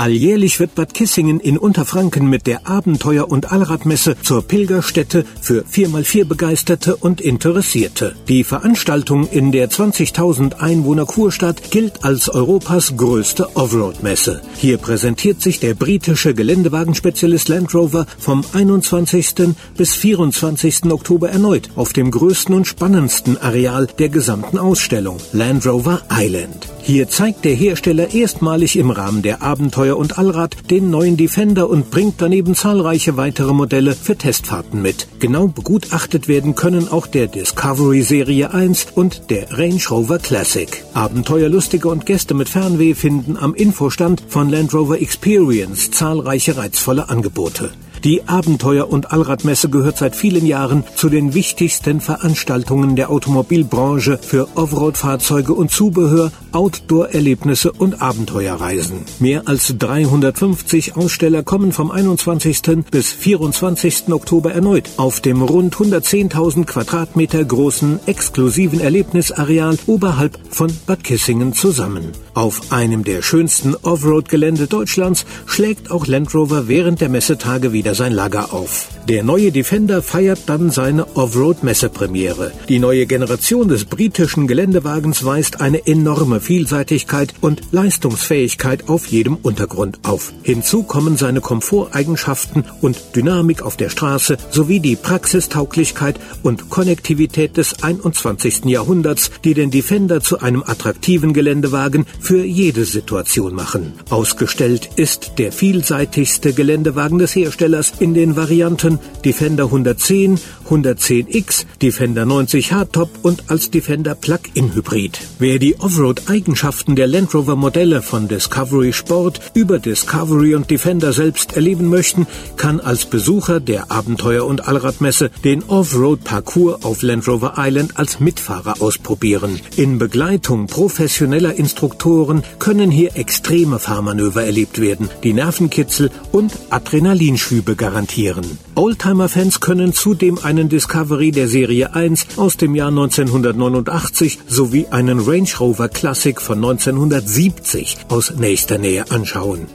Alljährlich wird Bad Kissingen in Unterfranken mit der Abenteuer- und Allradmesse zur Pilgerstätte für 4x4 Begeisterte und Interessierte. Die Veranstaltung in der 20.000 Einwohner Kurstadt gilt als Europas größte Offroad-Messe. Hier präsentiert sich der britische Geländewagenspezialist Land Rover vom 21. bis 24. Oktober erneut auf dem größten und spannendsten Areal der gesamten Ausstellung, Land Rover Island. Hier zeigt der Hersteller erstmalig im Rahmen der Abenteuer und Allrad den neuen Defender und bringt daneben zahlreiche weitere Modelle für Testfahrten mit. Genau begutachtet werden können auch der Discovery Serie 1 und der Range Rover Classic. Abenteuerlustige und Gäste mit Fernweh finden am Infostand von Land Rover Experience zahlreiche reizvolle Angebote. Die Abenteuer- und Allradmesse gehört seit vielen Jahren zu den wichtigsten Veranstaltungen der Automobilbranche für Offroad-Fahrzeuge und Zubehör, Outdoor-Erlebnisse und Abenteuerreisen. Mehr als 350 Aussteller kommen vom 21. bis 24. Oktober erneut auf dem rund 110.000 Quadratmeter großen exklusiven Erlebnisareal oberhalb von Bad Kissingen zusammen. Auf einem der schönsten Offroad-Gelände Deutschlands schlägt auch Land Rover während der Messetage wieder sein Lager auf. Der neue Defender feiert dann seine Offroad-Messepremiere. Die neue Generation des britischen Geländewagens weist eine enorme Vielseitigkeit und Leistungsfähigkeit auf jedem Untergrund auf. Hinzu kommen seine Komforteigenschaften und Dynamik auf der Straße sowie die Praxistauglichkeit und Konnektivität des 21. Jahrhunderts, die den Defender zu einem attraktiven Geländewagen für jede Situation machen. Ausgestellt ist der vielseitigste Geländewagen des Herstellers in den Varianten Defender 110, 110X, Defender 90 Hardtop und als Defender Plug-in Hybrid. Wer die Offroad-Eigenschaften der Land Rover Modelle von Discovery Sport über Discovery und Defender selbst erleben möchten, kann als Besucher der Abenteuer- und Allradmesse den Offroad-Parcours auf Land Rover Island als Mitfahrer ausprobieren. In Begleitung professioneller Instruktoren können hier extreme Fahrmanöver erlebt werden, die Nervenkitzel und Adrenalinschübe garantieren. Oldtimer-Fans können zudem einen Discovery der Serie 1 aus dem Jahr 1989 sowie einen Range Rover Classic von 1970 aus nächster Nähe anschauen.